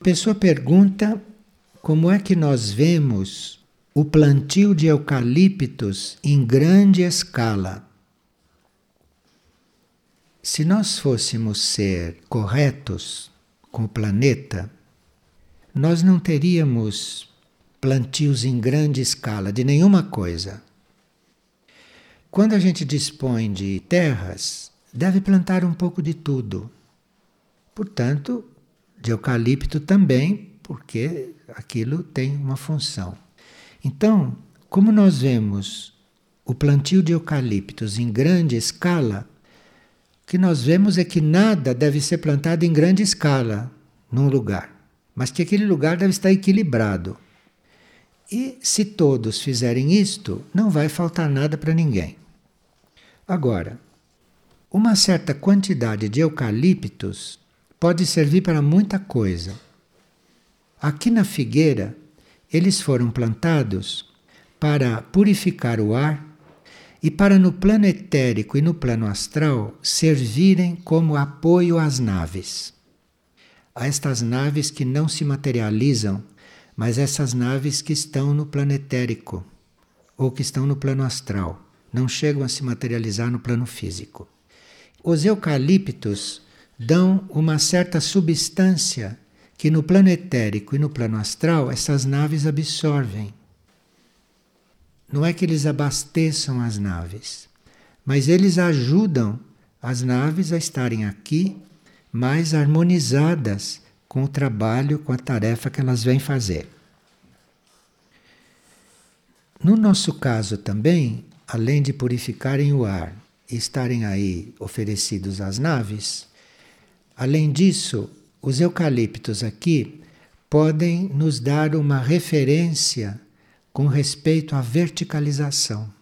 A pessoa pergunta como é que nós vemos o plantio de eucaliptos em grande escala. Se nós fôssemos ser corretos com o planeta, nós não teríamos plantios em grande escala de nenhuma coisa. Quando a gente dispõe de terras, deve plantar um pouco de tudo. Portanto, de eucalipto também, porque aquilo tem uma função. Então, como nós vemos o plantio de eucaliptos em grande escala, o que nós vemos é que nada deve ser plantado em grande escala num lugar, mas que aquele lugar deve estar equilibrado. E se todos fizerem isto, não vai faltar nada para ninguém. Agora, uma certa quantidade de eucaliptos pode servir para muita coisa. Aqui na figueira, eles foram plantados para purificar o ar e para no plano etérico e no plano astral servirem como apoio às naves. A estas naves que não se materializam mas essas naves que estão no plano etérico ou que estão no plano astral, não chegam a se materializar no plano físico. Os eucaliptos dão uma certa substância que no plano etérico e no plano astral essas naves absorvem. Não é que eles abasteçam as naves, mas eles ajudam as naves a estarem aqui mais harmonizadas com o trabalho, com a tarefa que elas vêm fazer. No nosso caso também, além de purificarem o ar e estarem aí oferecidos às naves, além disso, os eucaliptos aqui podem nos dar uma referência com respeito à verticalização.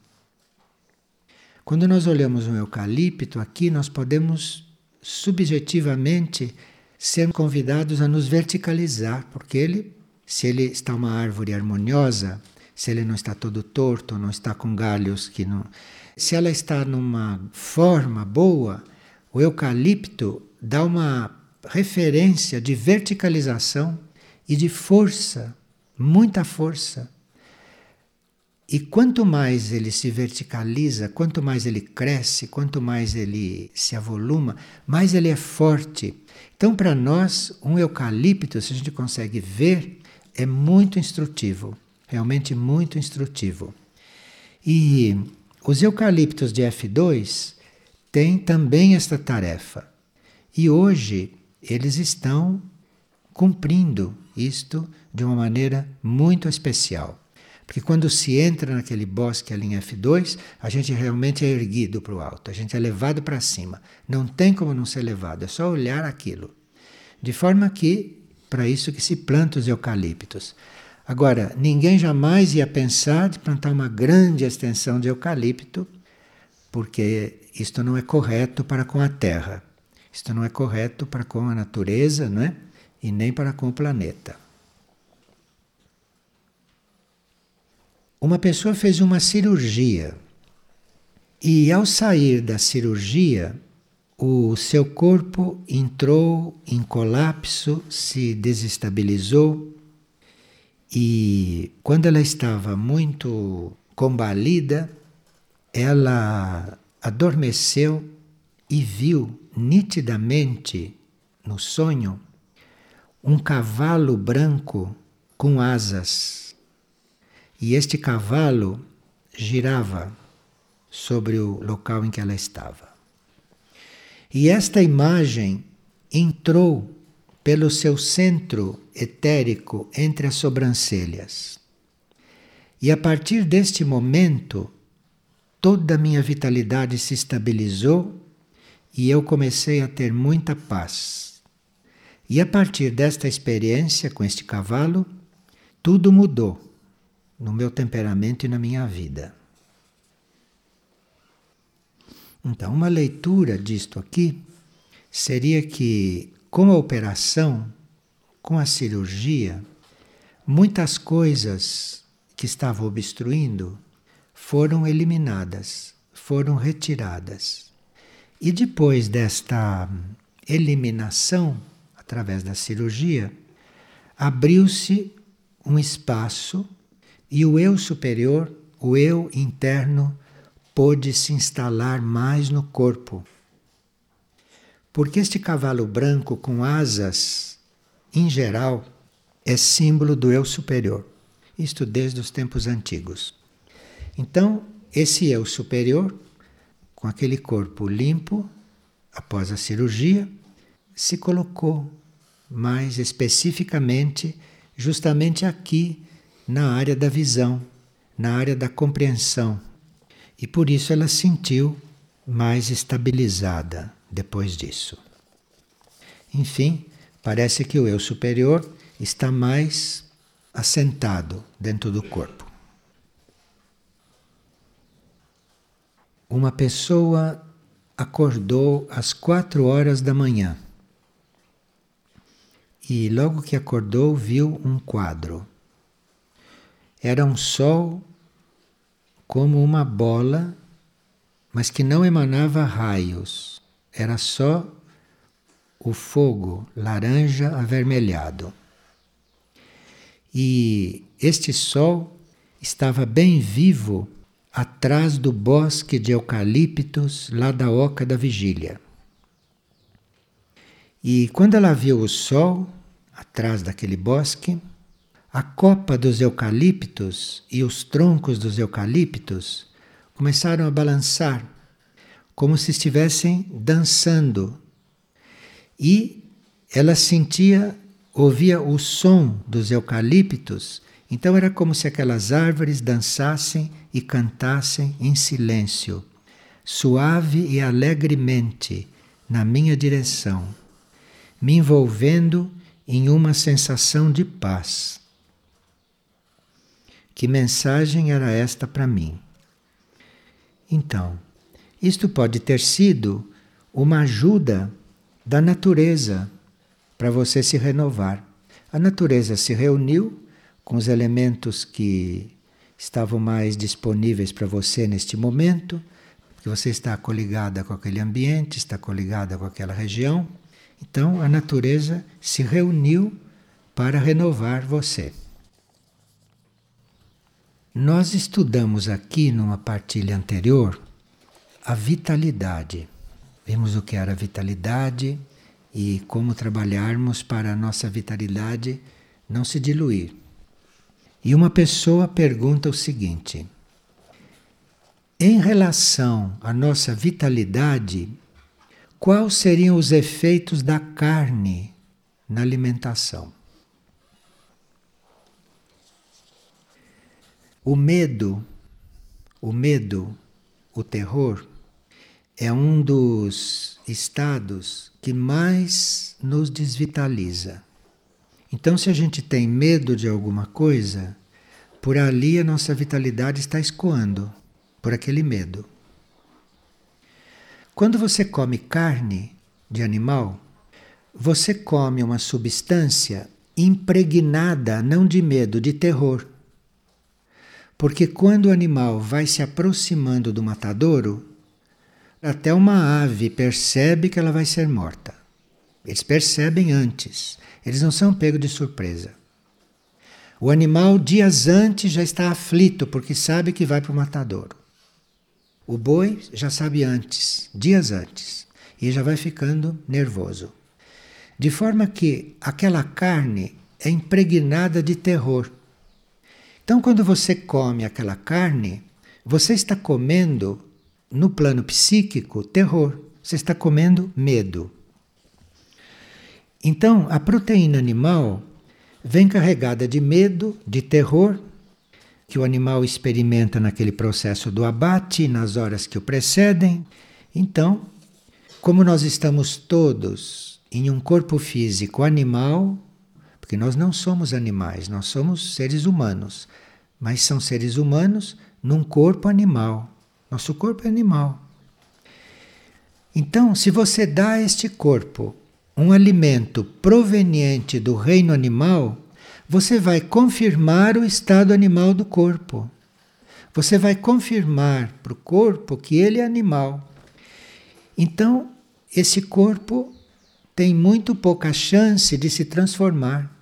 Quando nós olhamos um eucalipto aqui, nós podemos subjetivamente ser convidados a nos verticalizar, porque ele, se ele está uma árvore harmoniosa, se ele não está todo torto, não está com galhos que não. Se ela está numa forma boa, o eucalipto dá uma referência de verticalização e de força, muita força. E quanto mais ele se verticaliza, quanto mais ele cresce, quanto mais ele se avoluma, mais ele é forte. Então, para nós, um eucalipto, se a gente consegue ver, é muito instrutivo, realmente muito instrutivo. E os eucaliptos de F2 têm também esta tarefa. E hoje eles estão cumprindo isto de uma maneira muito especial. Porque quando se entra naquele bosque ali em F2, a gente realmente é erguido para o alto, a gente é levado para cima. Não tem como não ser levado, é só olhar aquilo. De forma que, para isso que se planta os eucaliptos. Agora, ninguém jamais ia pensar de plantar uma grande extensão de eucalipto, porque isto não é correto para com a Terra. Isto não é correto para com a natureza, não é? E nem para com o planeta. Uma pessoa fez uma cirurgia e, ao sair da cirurgia, o seu corpo entrou em colapso, se desestabilizou e, quando ela estava muito combalida, ela adormeceu e viu nitidamente no sonho um cavalo branco com asas e este cavalo girava sobre o local em que ela estava. E esta imagem entrou pelo seu centro etérico entre as sobrancelhas. E a partir deste momento, toda a minha vitalidade se estabilizou e eu comecei a ter muita paz. E a partir desta experiência com este cavalo, tudo mudou no meu temperamento e na minha vida. Então, uma leitura disto aqui seria que, com a operação, com a cirurgia, muitas coisas que estavam obstruindo foram eliminadas, foram retiradas. E depois desta eliminação, através da cirurgia, abriu-se um espaço e o eu superior, o eu interno, pôde se instalar mais no corpo. Porque este cavalo branco com asas, em geral, é símbolo do eu superior. Isto desde os tempos antigos. Então, esse eu superior, com aquele corpo limpo, após a cirurgia, se colocou mais especificamente justamente aqui na área da visão, na área da compreensão. E por isso ela sentiu mais estabilizada depois disso. Enfim, parece que o eu superior está mais assentado dentro do corpo. Uma pessoa acordou às quatro horas da manhã e, logo que acordou, viu um quadro. Era um sol como uma bola, mas que não emanava raios, era só o fogo laranja avermelhado. E este sol estava bem vivo atrás do bosque de eucaliptos lá da Oca da Vigília. E quando ela viu o sol atrás daquele bosque, a copa dos eucaliptos e os troncos dos eucaliptos começaram a balançar, como se estivessem dançando. E ela sentia, ouvia o som dos eucaliptos, então era como se aquelas árvores dançassem e cantassem em silêncio, suave e alegremente, na minha direção, me envolvendo em uma sensação de paz. Que mensagem era esta para mim? Então, isto pode ter sido uma ajuda da natureza para você se renovar. A natureza se reuniu com os elementos que estavam mais disponíveis para você neste momento, porque você está coligada com aquele ambiente, está coligada com aquela região. Então a natureza se reuniu para renovar você. Nós estudamos aqui numa partilha anterior a vitalidade. Vimos o que era a vitalidade e como trabalharmos para a nossa vitalidade não se diluir. E uma pessoa pergunta o seguinte: em relação à nossa vitalidade, quais seriam os efeitos da carne na alimentação? O medo, o medo, o terror, é um dos estados que mais nos desvitaliza. Então, se a gente tem medo de alguma coisa, por ali a nossa vitalidade está escoando, por aquele medo. Quando você come carne de animal, você come uma substância impregnada não de medo, de terror. Porque quando o animal vai se aproximando do matadouro, até uma ave percebe que ela vai ser morta. Eles percebem antes, eles não são pegos de surpresa. O animal, dias antes, já está aflito porque sabe que vai para o matadouro. O boi já sabe antes, dias antes, e já vai ficando nervoso. De forma que aquela carne é impregnada de terror. Então, quando você come aquela carne, você está comendo, no plano psíquico, terror. Você está comendo medo. Então, a proteína animal vem carregada de medo, de terror, que o animal experimenta naquele processo do abate, nas horas que o precedem. Então, como nós estamos todos em um corpo físico animal, porque nós não somos animais, nós somos seres humanos, mas são seres humanos num corpo animal. Nosso corpo é animal. Então, se você dá este corpo um alimento proveniente do reino animal, você vai confirmar o estado animal do corpo. Você vai confirmar para o corpo que ele é animal. Então, esse corpo tem muito pouca chance de se transformar.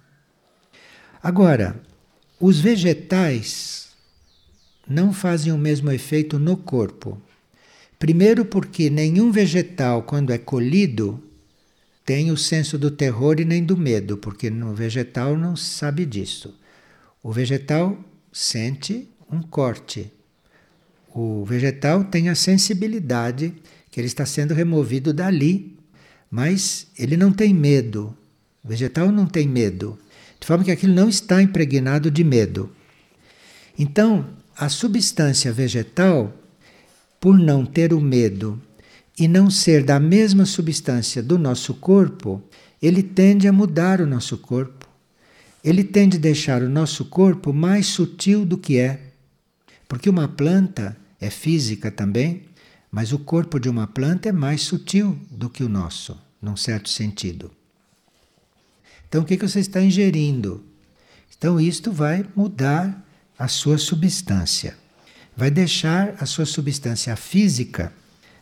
Agora, os vegetais não fazem o mesmo efeito no corpo. Primeiro, porque nenhum vegetal, quando é colhido, tem o senso do terror e nem do medo, porque no vegetal não sabe disso. O vegetal sente um corte. O vegetal tem a sensibilidade que ele está sendo removido dali, mas ele não tem medo. O vegetal não tem medo, de forma que aquilo não está impregnado de medo. Então, a substância vegetal, por não ter o medo e não ser da mesma substância do nosso corpo, ele tende a mudar o nosso corpo. Ele tende a deixar o nosso corpo mais sutil do que é. Porque uma planta é física também, mas o corpo de uma planta é mais sutil do que o nosso, num certo sentido. Então, o que, você está ingerindo? Então, isto vai mudar a sua substância. Vai deixar a sua substância física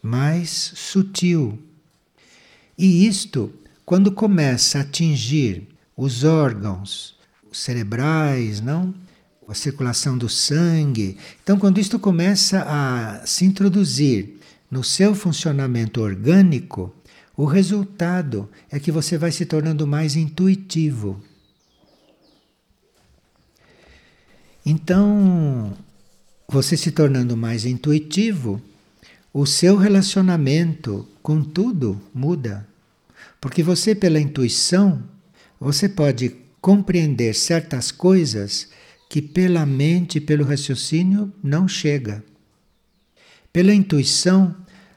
mais sutil. E isto, quando começa a atingir os órgãos cerebrais, não? A circulação do sangue. Então, quando isto começa a se introduzir no seu funcionamento orgânico, o resultado é que você vai se tornando mais intuitivo. Então, você se tornando mais intuitivo, o seu relacionamento com tudo muda. Porque você, pela intuição, você pode compreender certas coisas que pela mente, pelo raciocínio, não chega. Pela intuição,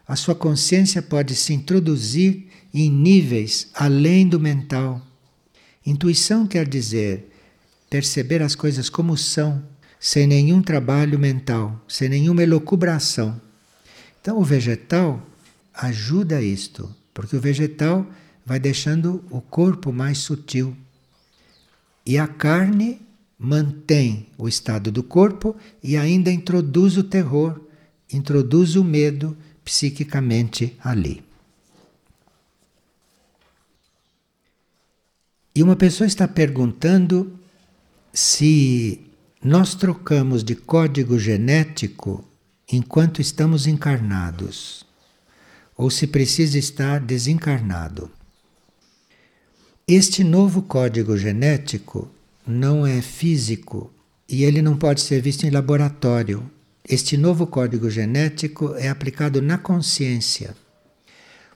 a sua consciência pode se introduzir em níveis além do mental. Intuição quer dizer perceber as coisas como são, sem nenhum trabalho mental, sem nenhuma elucubração. Então, o vegetal ajuda isto, porque o vegetal vai deixando o corpo mais sutil. E a carne mantém o estado do corpo e ainda introduz o terror, introduz o medo psiquicamente ali. E uma pessoa está perguntando se nós trocamos de código genético enquanto estamos encarnados, ou se precisa estar desencarnado. Este novo código genético não é físico e ele não pode ser visto em laboratório. Este novo código genético é aplicado na consciência.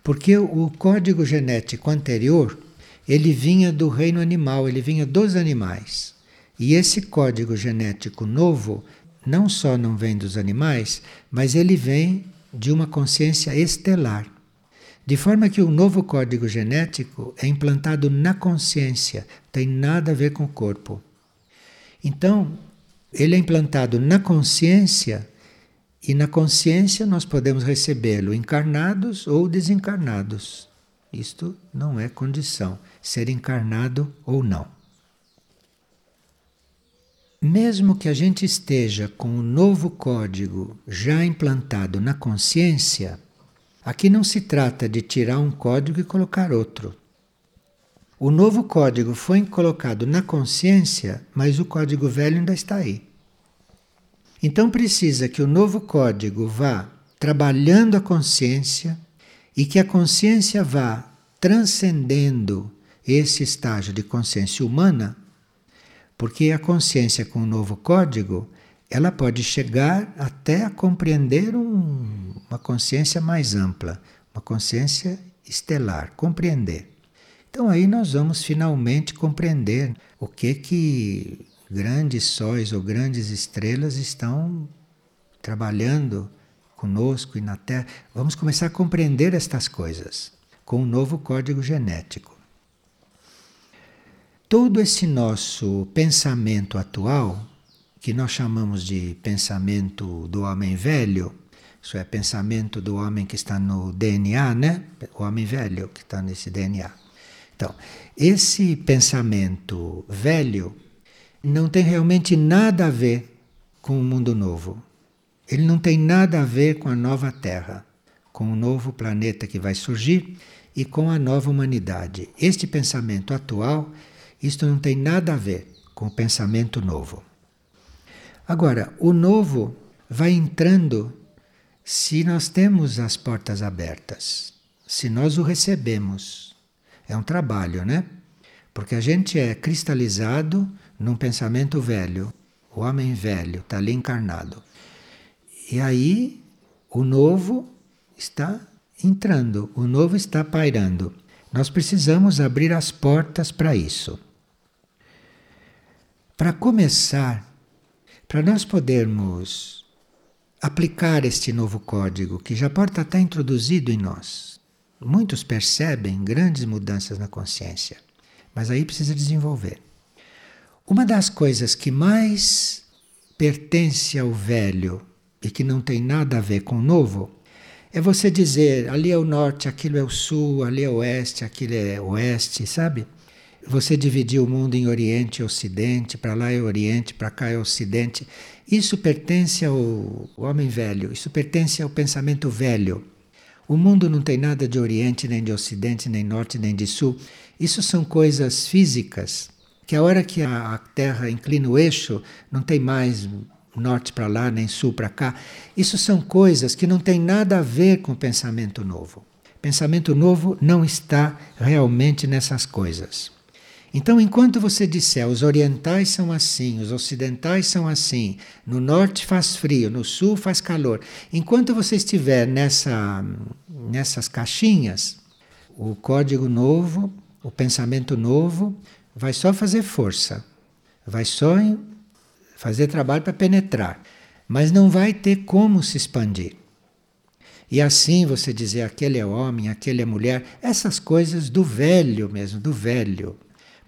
Porque o código genético anterior, ele vinha do reino animal, ele vinha dos animais. E esse código genético novo não só não vem dos animais, mas ele vem de uma consciência estelar. De forma que o novo código genético é implantado na consciência, tem nada a ver com o corpo. Então, ele é implantado na consciência e na consciência nós podemos recebê-lo encarnados ou desencarnados. Isto não é condição, ser encarnado ou não. Mesmo que a gente esteja com o um novo código já implantado na consciência, aqui não se trata de tirar um código e colocar outro. O novo código foi colocado na consciência, mas o código velho ainda está aí. Então precisa que o novo código vá trabalhando a consciência e que a consciência vá transcendendo esse estágio de consciência humana, porque a consciência com o novo código, ela pode chegar até a compreender um, uma consciência mais ampla, uma consciência estelar, compreender. Então aí nós vamos finalmente compreender o que que grandes sóis ou grandes estrelas estão trabalhando conosco e na Terra. Vamos começar a compreender estas coisas com o novo código genético. Todo esse nosso pensamento atual, que nós chamamos de pensamento do homem velho, isso é pensamento do homem que está no DNA, né? O homem velho que está nesse DNA. Então, esse pensamento velho não tem realmente nada a ver com o mundo novo. Ele não tem nada a ver com a nova Terra, com o novo planeta que vai surgir e com a nova humanidade. Este pensamento atual, isto não tem nada a ver com o pensamento novo. Agora, o novo vai entrando se nós temos as portas abertas, se nós o recebemos. É um trabalho, né? Porque a gente é cristalizado num pensamento velho. O homem velho está ali encarnado. E aí o novo está entrando, o novo está pairando. Nós precisamos abrir as portas para isso. Para começar, para nós podermos aplicar este novo código, que já pode estar introduzido em nós, muitos percebem grandes mudanças na consciência, mas aí precisa desenvolver. Uma das coisas que mais pertence ao velho e que não tem nada a ver com o novo é você dizer ali é o norte, aquilo é o sul, ali é o oeste, aquilo é oeste, sabe? Você dividir o mundo em Oriente e Ocidente, para lá é Oriente, para cá é Ocidente. Isso pertence ao homem velho, isso pertence ao pensamento velho. O mundo não tem nada de Oriente, nem de Ocidente, nem Norte, nem de Sul. Isso são coisas físicas, que a hora que a Terra inclina o eixo, não tem mais norte para lá, nem sul para cá. Isso são coisas que não têm nada a ver com o pensamento novo. Pensamento novo não está realmente nessas coisas. Então, enquanto você disser os orientais são assim, os ocidentais são assim, no norte faz frio, no sul faz calor, enquanto você estiver nessa, nessas caixinhas, o código novo, o pensamento novo, vai só fazer força, vai só fazer trabalho para penetrar, mas não vai ter como se expandir. E assim você dizer aquele é homem, aquele é mulher, essas coisas do velho mesmo, do velho.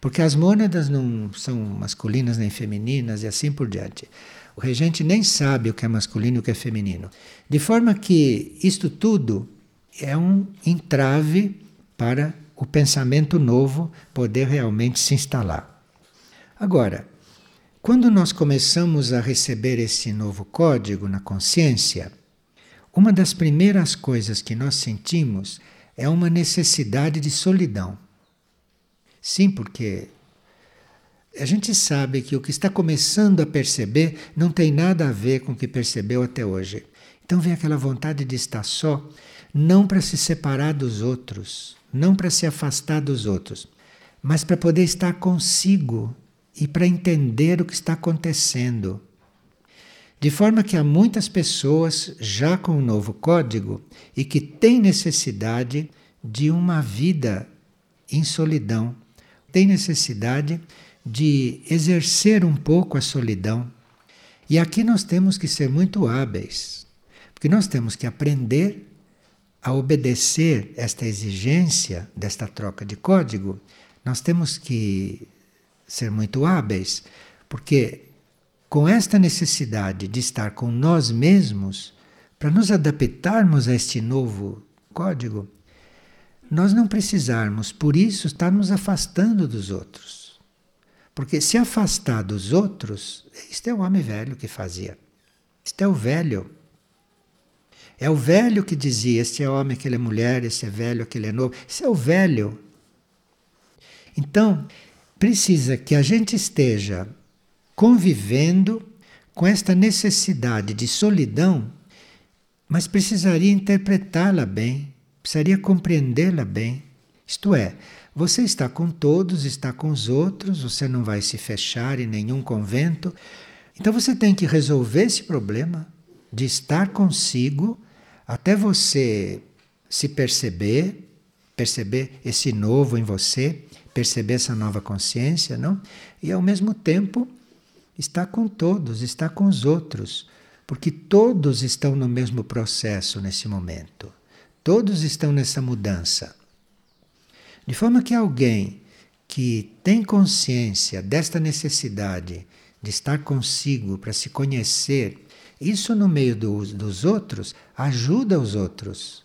Porque as mônadas não são masculinas nem femininas e assim por diante. O regente nem sabe o que é masculino e o que é feminino. De forma que isto tudo é um entrave para o pensamento novo poder realmente se instalar. Agora, quando nós começamos a receber esse novo código na consciência, uma das primeiras coisas que nós sentimos é uma necessidade de solidão. Sim, porque a gente sabe que o que está começando a perceber não tem nada a ver com o que percebeu até hoje. Então vem aquela vontade de estar só, não para se separar dos outros, não para se afastar dos outros, mas para poder estar consigo e para entender o que está acontecendo. De forma que há muitas pessoas já com o novo código e que têm necessidade de uma vida em solidão, tem necessidade de exercer um pouco a solidão. E aqui nós temos que ser muito hábeis, porque nós temos que aprender a obedecer esta exigência desta troca de código. Nós temos que ser muito hábeis, porque com esta necessidade de estar com nós mesmos, para nos adaptarmos a este novo código, nós não precisarmos, por isso, estar nos afastando dos outros. Porque se afastar dos outros, isto é o homem velho que fazia. Isto é o velho. É o velho que dizia: este é homem, aquele é mulher, este é velho, aquele é novo. Isso é o velho. Então, precisa que a gente esteja convivendo com esta necessidade de solidão, mas precisaria interpretá-la bem precisaria compreendê-la bem. Isto é, você está com todos, está com os outros, você não vai se fechar em nenhum convento. Então você tem que resolver esse problema de estar consigo até você se perceber, perceber esse novo em você, perceber essa nova consciência, não? E ao mesmo tempo estar com todos, estar com os outros, porque todos estão no mesmo processo nesse momento. Todos estão nessa mudança. De forma que alguém que tem consciência desta necessidade de estar consigo para se conhecer, isso no meio do, dos outros ajuda os outros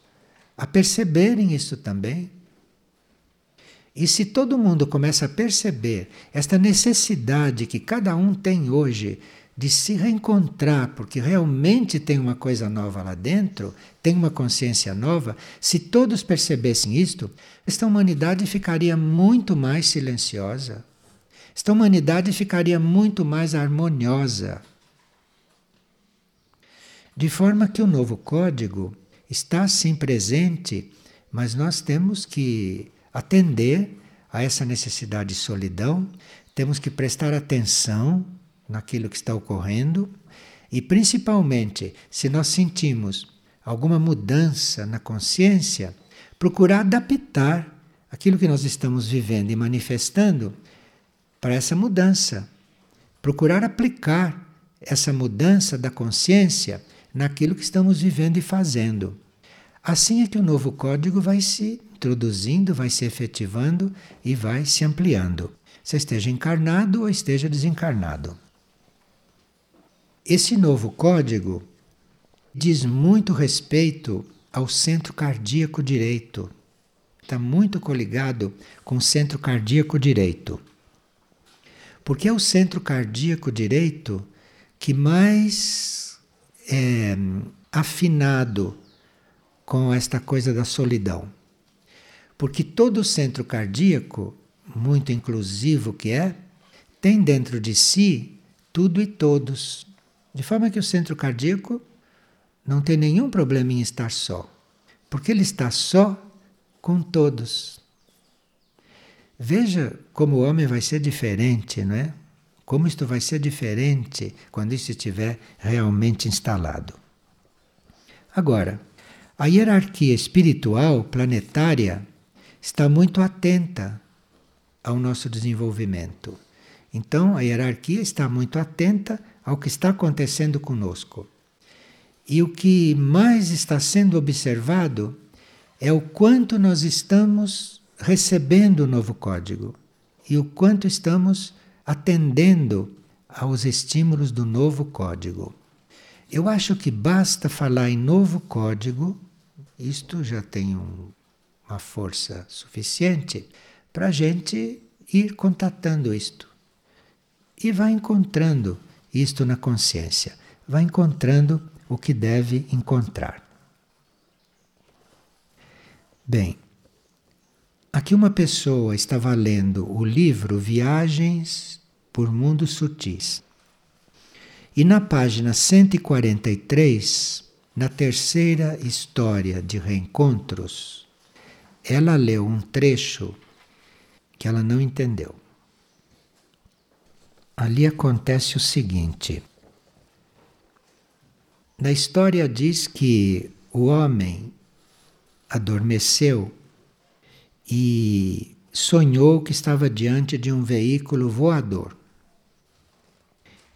a perceberem isso também. E se todo mundo começa a perceber esta necessidade que cada um tem hoje de se reencontrar, porque realmente tem uma coisa nova lá dentro, tem uma consciência nova, se todos percebessem isto, esta humanidade ficaria muito mais silenciosa. esta humanidade ficaria muito mais harmoniosa. De forma que o novo código está sim presente, mas nós temos que atender a essa necessidade de solidão, temos que prestar atenção naquilo que está ocorrendo e, principalmente, se nós sentimos alguma mudança na consciência, procurar adaptar aquilo que nós estamos vivendo e manifestando para essa mudança. Procurar aplicar essa mudança da consciência naquilo que estamos vivendo e fazendo. Assim é que o novo código vai se introduzindo, vai se efetivando e vai se ampliando. Você esteja encarnado ou esteja desencarnado. Esse novo código diz muito respeito ao centro cardíaco direito. Está muito coligado com o centro cardíaco direito. Porque é o centro cardíaco direito que mais é afinado com esta coisa da solidão. Porque todo centro cardíaco, muito inclusivo que é, tem dentro de si tudo e todos. De forma que o centro cardíaco não tem nenhum problema em estar só, porque ele está só com todos. Veja como o homem vai ser diferente, não é? Como isto vai ser diferente quando isso estiver realmente instalado. Agora, a hierarquia espiritual planetária está muito atenta ao nosso desenvolvimento. Então, a hierarquia está muito atenta ao que está acontecendo conosco. E o que mais está sendo observado é o quanto nós estamos recebendo o novo código e o quanto estamos atendendo aos estímulos do novo código. Eu acho que basta falar em novo código isto já tem um, uma força suficiente para a gente ir contatando isto. E vai encontrando isto na consciência, vai encontrando o que deve encontrar. Bem, aqui uma pessoa estava lendo o livro Viagens por Mundos Sutis. E na página 143 na terceira história de reencontros, ela leu um trecho que ela não entendeu. Ali acontece o seguinte: na história diz que o homem adormeceu e sonhou que estava diante de um veículo voador.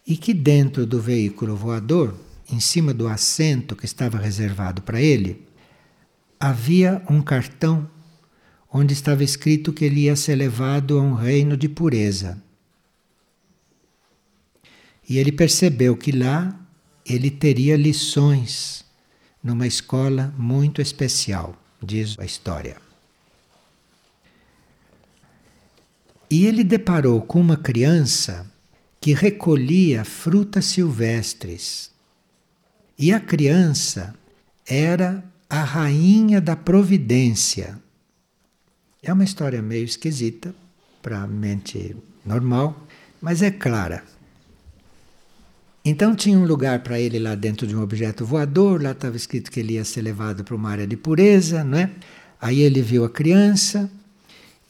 E que dentro do veículo voador em cima do assento que estava reservado para ele, havia um cartão onde estava escrito que ele ia ser levado a um reino de pureza. E ele percebeu que lá ele teria lições numa escola muito especial, diz a história. E ele deparou com uma criança que recolhia frutas silvestres e a criança era a rainha da providência. É uma história meio esquisita para a mente normal, mas é clara. Então tinha um lugar para ele lá dentro de um objeto voador, lá estava escrito que ele ia ser levado para uma área de pureza, não é? Aí ele viu a criança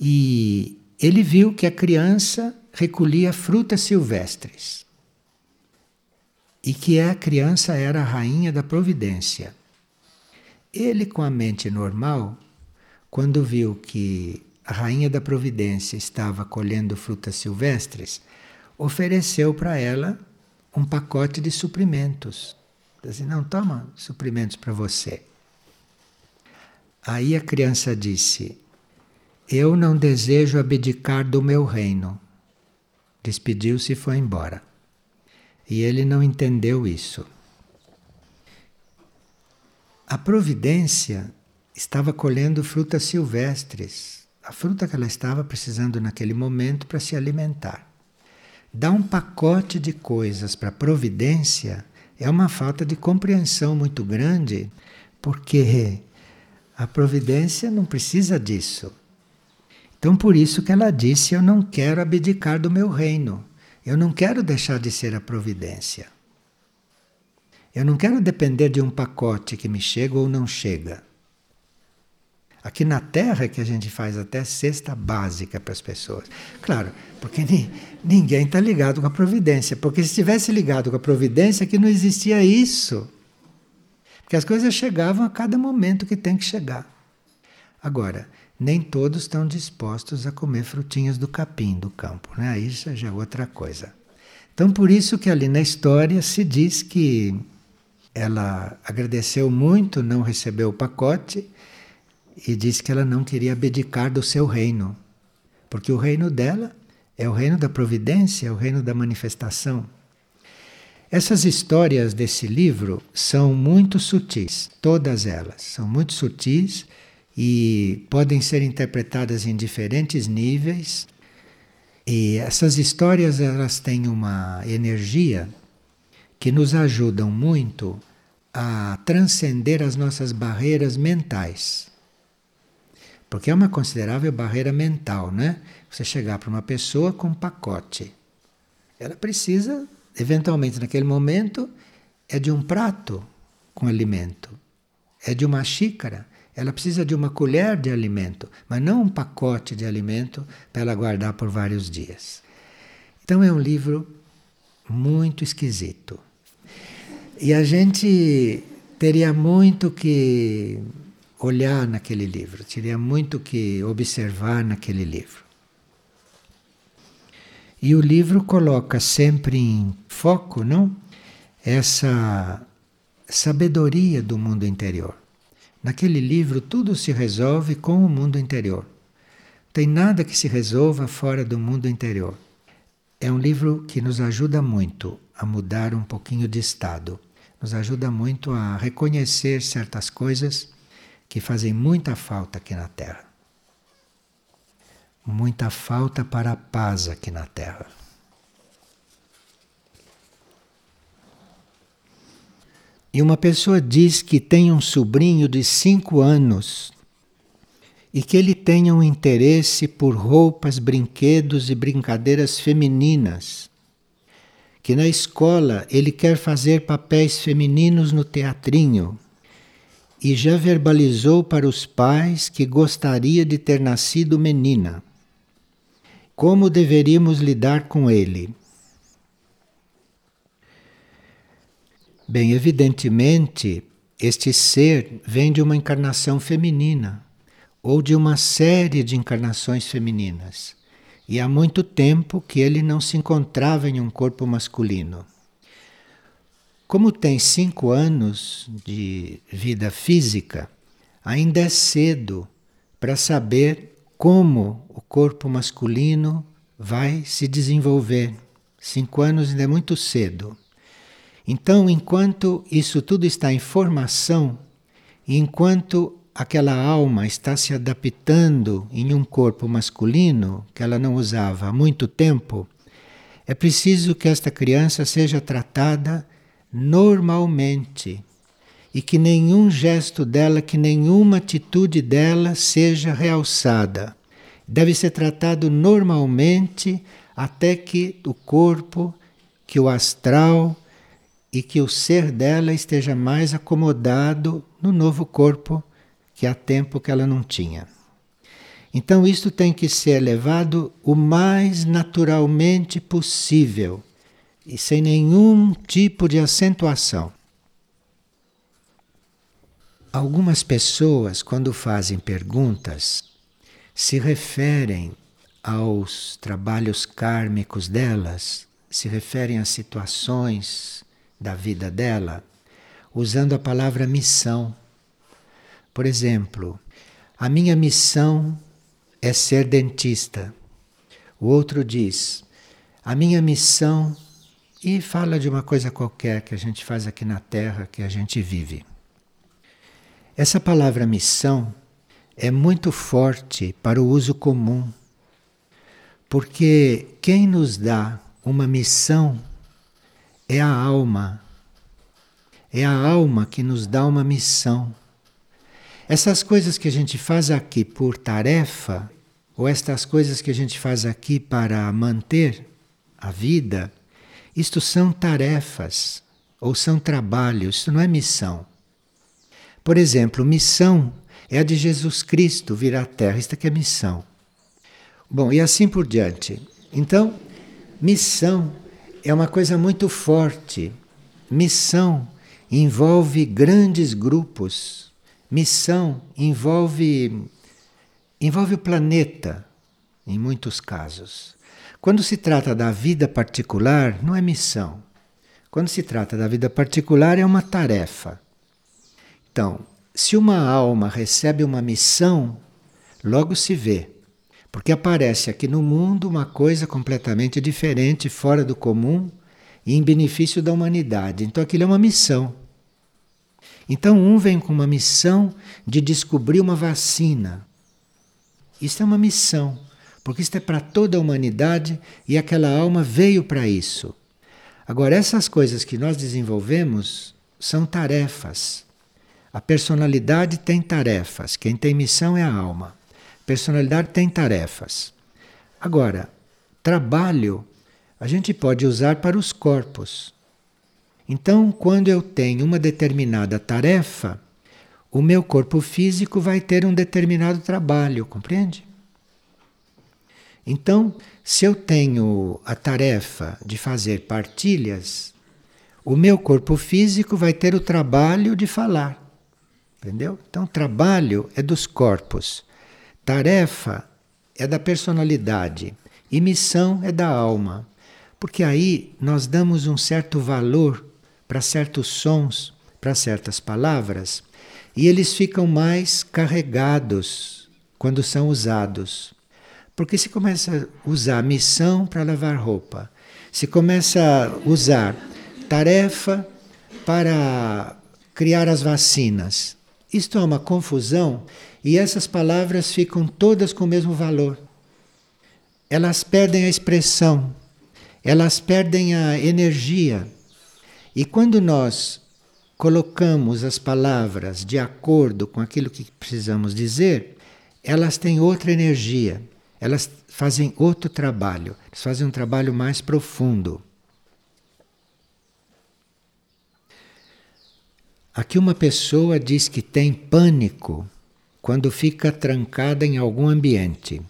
e ele viu que a criança recolhia frutas silvestres e que a criança era a rainha da providência. Ele, com a mente normal, quando viu que a rainha da providência estava colhendo frutas silvestres, ofereceu para ela um pacote de suprimentos. Disse, não, toma suprimentos para você. Aí a criança disse: Eu não desejo abdicar do meu reino. Despediu-se e foi embora. E ele não entendeu isso. A providência estava colhendo frutas silvestres, a fruta que ela estava precisando naquele momento para se alimentar. Dar um pacote de coisas para a providência é uma falta de compreensão muito grande, porque a providência não precisa disso. Então, por isso que ela disse: Eu não quero abdicar do meu reino. Eu não quero deixar de ser a providência. Eu não quero depender de um pacote que me chega ou não chega. Aqui na Terra é que a gente faz até cesta básica para as pessoas. Claro, porque ni, ninguém está ligado com a providência. Porque se estivesse ligado com a providência, que não existia isso. Porque as coisas chegavam a cada momento que tem que chegar. Agora, nem todos estão dispostos a comer frutinhas do capim do campo, né? Isso já é outra coisa. Então, por isso que ali na história se diz que ela agradeceu muito, não recebeu o pacote e disse que ela não queria abdicar do seu reino, porque o reino dela é o reino da providência, é o reino da manifestação. Essas histórias desse livro são muito sutis, todas elas são muito sutis e podem ser interpretadas em diferentes níveis. E essas histórias elas têm uma energia que nos ajudam muito a transcender as nossas barreiras mentais. Porque é uma considerável barreira mental, né? Você chegar para uma pessoa com um pacote. Ela precisa, eventualmente naquele momento, é de um prato com alimento, é de uma xícara, ela precisa de uma colher de alimento, mas não um pacote de alimento para ela guardar por vários dias. Então é um livro muito esquisito. E a gente teria muito que olhar naquele livro, teria muito que observar naquele livro. E o livro coloca sempre em foco, não? Essa sabedoria do mundo interior. Naquele livro tudo se resolve com o mundo interior. Tem nada que se resolva fora do mundo interior. É um livro que nos ajuda muito a mudar um pouquinho de estado. Nos ajuda muito a reconhecer certas coisas que fazem muita falta aqui na Terra. Muita falta para a paz aqui na Terra. E uma pessoa diz que tem um sobrinho de cinco anos e que ele tenha um interesse por roupas, brinquedos e brincadeiras femininas. Que na escola ele quer fazer papéis femininos no teatrinho e já verbalizou para os pais que gostaria de ter nascido menina. Como deveríamos lidar com ele? Bem, evidentemente, este ser vem de uma encarnação feminina ou de uma série de encarnações femininas. E há muito tempo que ele não se encontrava em um corpo masculino. Como tem cinco anos de vida física, ainda é cedo para saber como o corpo masculino vai se desenvolver. Cinco anos ainda é muito cedo. Então, enquanto isso tudo está em formação, enquanto aquela alma está se adaptando em um corpo masculino que ela não usava há muito tempo, é preciso que esta criança seja tratada normalmente e que nenhum gesto dela, que nenhuma atitude dela seja realçada. Deve ser tratado normalmente até que o corpo, que o astral, e que o ser dela esteja mais acomodado no novo corpo que há tempo que ela não tinha. Então, isto tem que ser levado o mais naturalmente possível e sem nenhum tipo de acentuação. Algumas pessoas, quando fazem perguntas, se referem aos trabalhos kármicos delas, se referem a situações da vida dela usando a palavra missão. Por exemplo, a minha missão é ser dentista. O outro diz, a minha missão, e fala de uma coisa qualquer que a gente faz aqui na Terra, que a gente vive. Essa palavra missão é muito forte para o uso comum, porque quem nos dá uma missão é a alma. É a alma que nos dá uma missão. Essas coisas que a gente faz aqui por tarefa ou estas coisas que a gente faz aqui para manter a vida, isto são tarefas ou são trabalhos, isso não é missão. Por exemplo, missão é a de Jesus Cristo vir à Terra, isto aqui é missão. Bom, e assim por diante. Então, missão é uma coisa muito forte. Missão envolve grandes grupos. Missão envolve envolve o planeta em muitos casos. Quando se trata da vida particular, não é missão. Quando se trata da vida particular, é uma tarefa. Então, se uma alma recebe uma missão, logo se vê. Porque aparece aqui no mundo uma coisa completamente diferente, fora do comum e em benefício da humanidade. Então aquilo é uma missão. Então um vem com uma missão de descobrir uma vacina. Isso é uma missão, porque isso é para toda a humanidade e aquela alma veio para isso. Agora, essas coisas que nós desenvolvemos são tarefas. A personalidade tem tarefas, quem tem missão é a alma. Personalidade tem tarefas. Agora, trabalho a gente pode usar para os corpos. Então, quando eu tenho uma determinada tarefa, o meu corpo físico vai ter um determinado trabalho, compreende? Então, se eu tenho a tarefa de fazer partilhas, o meu corpo físico vai ter o trabalho de falar. Entendeu? Então, trabalho é dos corpos, tarefa é da personalidade e missão é da alma. Porque aí nós damos um certo valor para certos sons, para certas palavras, e eles ficam mais carregados quando são usados. Porque se começa a usar missão para lavar roupa, se começa a usar tarefa para criar as vacinas, isto é uma confusão e essas palavras ficam todas com o mesmo valor. Elas perdem a expressão, elas perdem a energia. E quando nós colocamos as palavras de acordo com aquilo que precisamos dizer, elas têm outra energia, elas fazem outro trabalho, elas fazem um trabalho mais profundo. Aqui uma pessoa diz que tem pânico quando fica trancada em algum ambiente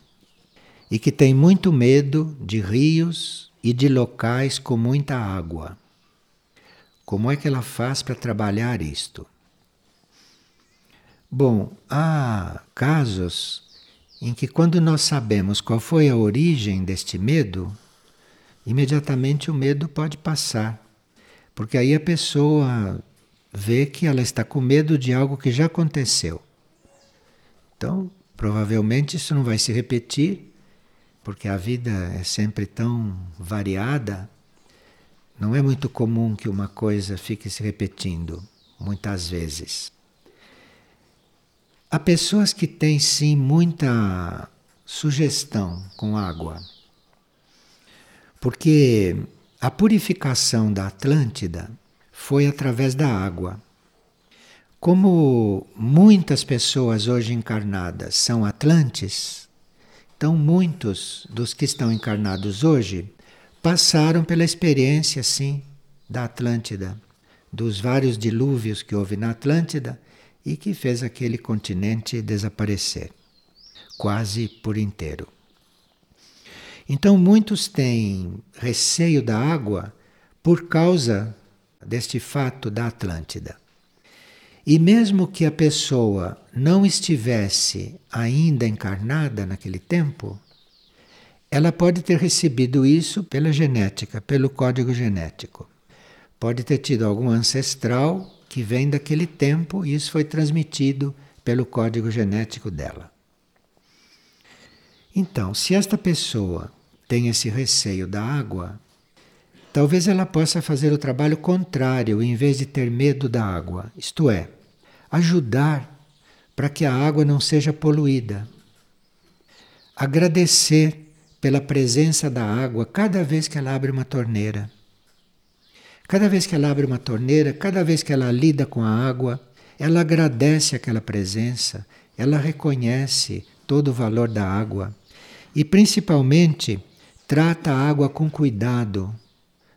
e que tem muito medo de rios e de locais com muita água. Como é que ela faz para trabalhar isto? Bom, há casos em que, quando nós sabemos qual foi a origem deste medo, imediatamente o medo pode passar, porque aí a pessoa vê que ela está com medo de algo que já aconteceu. Então, provavelmente isso não vai se repetir, porque a vida é sempre tão variada não é muito comum que uma coisa fique se repetindo, muitas vezes. Há pessoas que têm sim muita sugestão com água, porque a purificação da Atlântida foi através da água. Como muitas pessoas hoje encarnadas são atlantes, então muitos dos que estão encarnados hoje passaram pela experiência, sim, da Atlântida, dos vários dilúvios que houve na Atlântida e que fez aquele continente desaparecer, quase por inteiro. Então, muitos têm receio da água por causa deste fato da Atlântida. E mesmo que a pessoa não estivesse ainda encarnada naquele tempo, ela pode ter recebido isso pela genética, pelo código genético. Pode ter tido algum ancestral que vem daquele tempo e isso foi transmitido pelo código genético dela. Então, se esta pessoa tem esse receio da água, talvez ela possa fazer o trabalho contrário em vez de ter medo da água, isto é, ajudar para que a água não seja poluída. Agradecer pela presença da água cada vez que ela abre uma torneira. Cada vez que ela abre uma torneira, cada vez que ela lida com a água, ela agradece aquela presença, ela reconhece todo o valor da água E principalmente, trata a água com cuidado.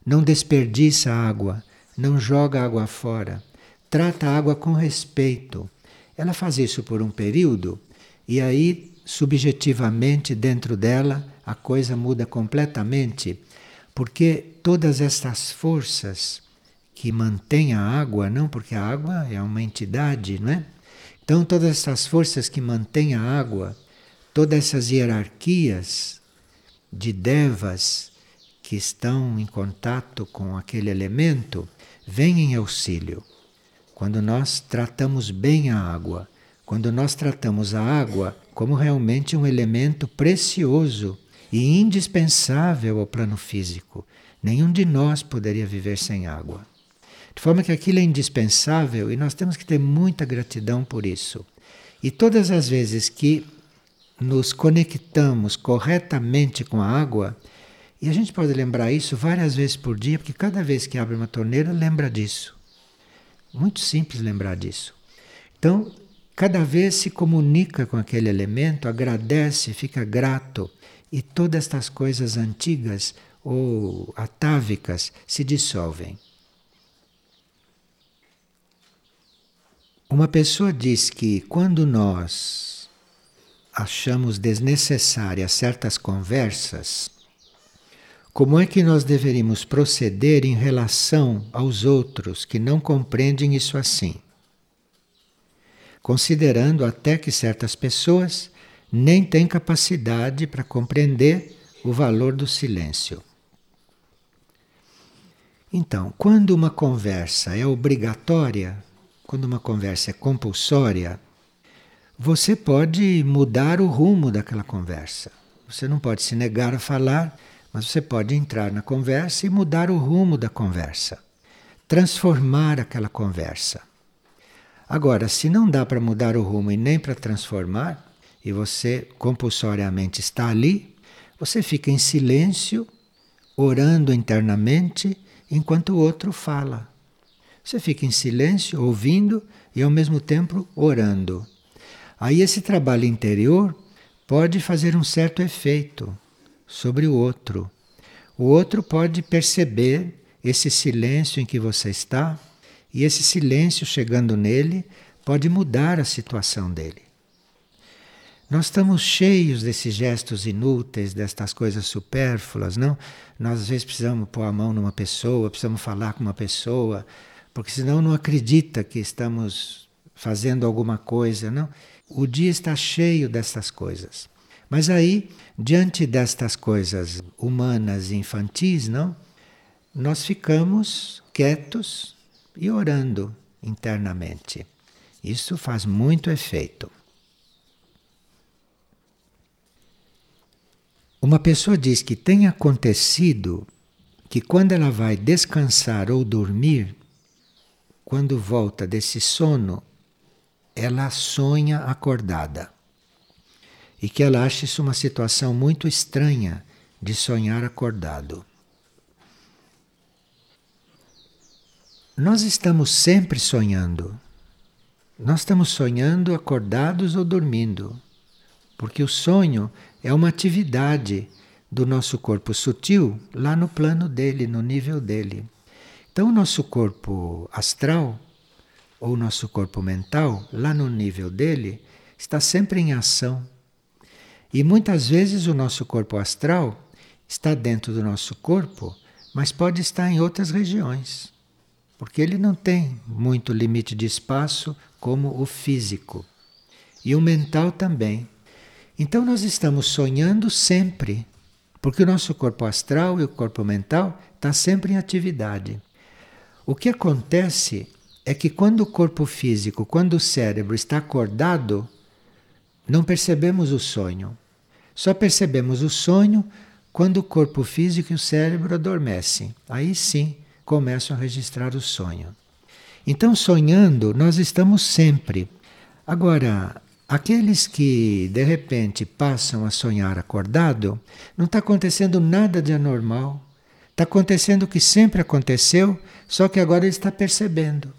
Não desperdiça água, não joga água fora. Trata a água com respeito. Ela faz isso por um período e aí, subjetivamente, dentro dela, a coisa muda completamente, porque todas estas forças que mantêm a água, não porque a água é uma entidade, não é? Então, todas essas forças que mantêm a água, todas essas hierarquias de devas que estão em contato com aquele elemento, vêm em auxílio. Quando nós tratamos bem a água, quando nós tratamos a água como realmente um elemento precioso e indispensável ao plano físico, nenhum de nós poderia viver sem água. De forma que aquilo é indispensável e nós temos que ter muita gratidão por isso. E todas as vezes que nos conectamos corretamente com a água, e a gente pode lembrar isso várias vezes por dia, porque cada vez que abre uma torneira, lembra disso. Muito simples lembrar disso. Então, cada vez se comunica com aquele elemento, agradece, fica grato, e todas estas coisas antigas ou atávicas se dissolvem. Uma pessoa diz que quando nós achamos desnecessárias certas conversas, como é que nós deveríamos proceder em relação aos outros que não compreendem isso assim? Considerando até que certas pessoas nem têm capacidade para compreender o valor do silêncio. Então, quando uma conversa é obrigatória, quando uma conversa é compulsória, você pode mudar o rumo daquela conversa. Você não pode se negar a falar, mas você pode entrar na conversa e mudar o rumo da conversa, transformar aquela conversa. Agora, se não dá para mudar o rumo e nem para transformar, e você compulsoriamente está ali, você fica em silêncio, orando internamente, enquanto o outro fala. Você fica em silêncio, ouvindo e ao mesmo tempo orando. Aí esse trabalho interior pode fazer um certo efeito sobre o outro. O outro pode perceber esse silêncio em que você está, e esse silêncio chegando nele pode mudar a situação dele. Nós estamos cheios desses gestos inúteis, destas coisas supérfluas, não? Nós às vezes precisamos pôr a mão numa pessoa, precisamos falar com uma pessoa, porque senão não acredita que estamos fazendo alguma coisa, não? O dia está cheio dessas coisas. Mas aí, diante destas coisas humanas e infantis, não? Nós ficamos quietos e orando internamente. Isso faz muito efeito. Uma pessoa diz que tem acontecido que quando ela vai descansar ou dormir, quando volta desse sono, ela sonha acordada. E que ela acha isso uma situação muito estranha de sonhar acordado. Nós estamos sempre sonhando. Nós estamos sonhando acordados ou dormindo. Porque o sonho é uma atividade do nosso corpo sutil lá no plano dele, no nível dele. Então, o nosso corpo astral, ou o nosso corpo mental, lá no nível dele, está sempre em ação. E muitas vezes o nosso corpo astral está dentro do nosso corpo, mas pode estar em outras regiões, porque ele não tem muito limite de espaço como o físico. E o mental também. Então nós estamos sonhando sempre, porque o nosso corpo astral e o corpo mental está sempre em atividade. O que acontece é que quando o corpo físico, quando o cérebro está acordado, não percebemos o sonho. Só percebemos o sonho quando o corpo físico e o cérebro adormecem. Aí sim começam a registrar o sonho. Então, sonhando, nós estamos sempre. Agora, aqueles que de repente passam a sonhar acordado, não está acontecendo nada de anormal. Está acontecendo o que sempre aconteceu, só que agora ele está percebendo.